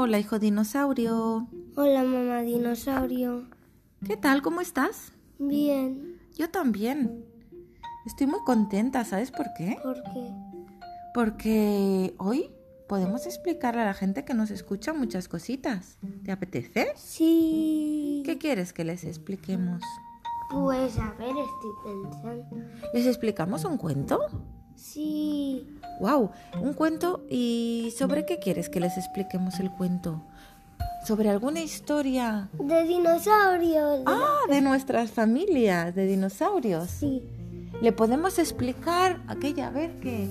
Hola, hijo dinosaurio. Hola, mamá dinosaurio. ¿Qué tal? ¿Cómo estás? Bien. Yo también. Estoy muy contenta, ¿sabes por qué? ¿Por qué? Porque hoy podemos explicarle a la gente que nos escucha muchas cositas. ¿Te apetece? Sí. ¿Qué quieres que les expliquemos? Pues a ver, estoy pensando. ¿Les explicamos un cuento? Sí. ¡Wow! Un cuento. ¿Y sobre qué quieres que les expliquemos el cuento? ¿Sobre alguna historia? De dinosaurios. Ah, de nuestras familias, de dinosaurios. Sí. Le podemos explicar aquella vez que...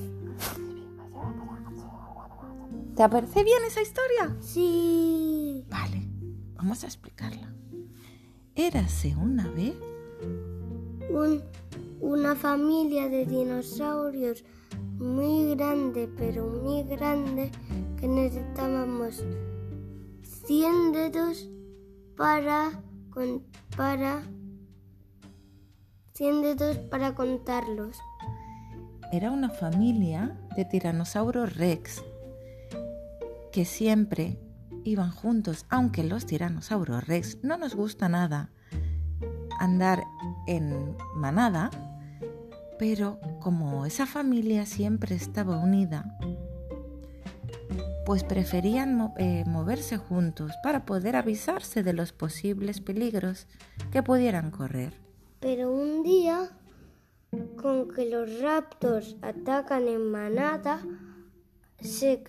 ¿Te parece bien esa historia? Sí. Vale, vamos a explicarla. Érase una vez Un, una familia de dinosaurios muy grande, pero muy grande, que necesitábamos 100 dedos para, con, para 100 dedos para contarlos. Era una familia de tiranosaurios rex que siempre iban juntos, aunque los tiranosaurios rex no nos gusta nada andar en manada, pero como esa familia siempre estaba unida, pues preferían eh, moverse juntos para poder avisarse de los posibles peligros que pudieran correr. Pero un día, con que los raptors atacan en manada, se,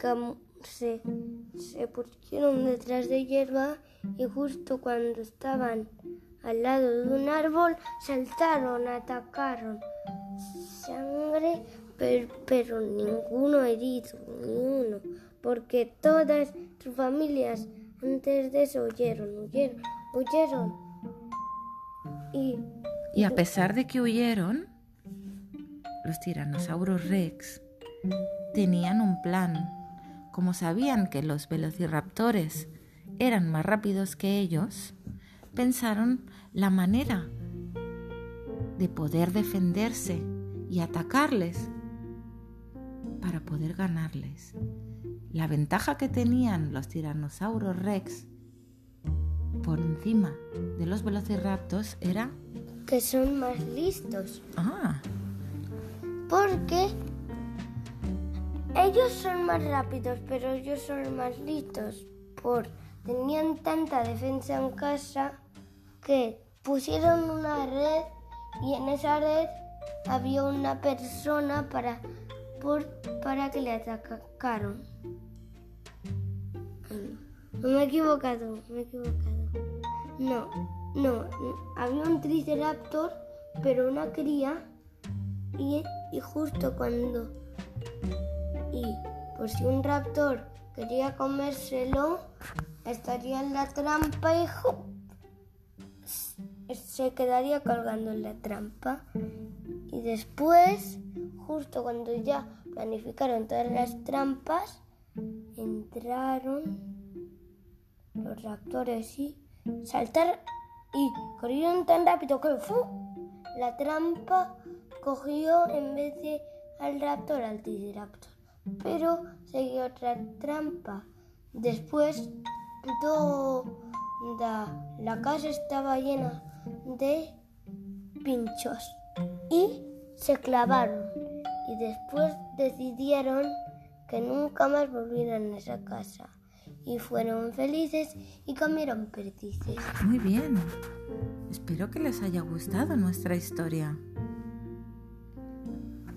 se pusieron detrás de hierba y justo cuando estaban al lado de un árbol, saltaron, atacaron. Sangre, pero, ninguno herido, ni uno, porque todas sus familias antes de eso huyeron, huyeron, huyeron. Y Y a pesar de que huyeron, los tiranosaurios rex tenían un plan. Como sabían que los velociraptores eran más rápidos que ellos, pensaron la manera de poder defenderse y atacarles para poder ganarles. La ventaja que tenían los tiranosaurios rex por encima de los velociraptors era que son más listos. Ah, Porque ellos son más rápidos, pero ellos son más listos. Por tenían tanta defensa en casa que pusieron una red y en esa red había una persona para por, para que le atacaron. No me he equivocado, me he equivocado. No, no, había un triceraptor, pero una cría y, y justo cuando y por si un raptor quería comérselo estaría en la trampa y. se quedaría colgando en la trampa y después justo cuando ya planificaron todas las trampas entraron los raptores y saltaron y corrieron tan rápido que ¡fu! la trampa cogió en vez de al raptor al triceraptor. Pero seguía otra trampa. Después toda la casa estaba llena de pinchos y se clavaron. Y después decidieron que nunca más volvieran a esa casa. Y fueron felices y comieron perdices. muy bien. Espero que les haya gustado nuestra historia.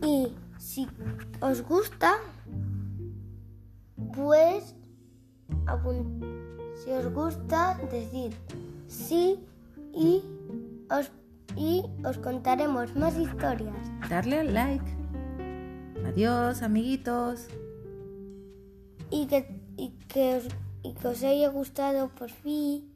Y si os gusta, pues si os gusta, decid sí y os, y os contaremos más historias. Darle al like. Adiós, amiguitos. Y que, y que, os, y que os haya gustado por fin.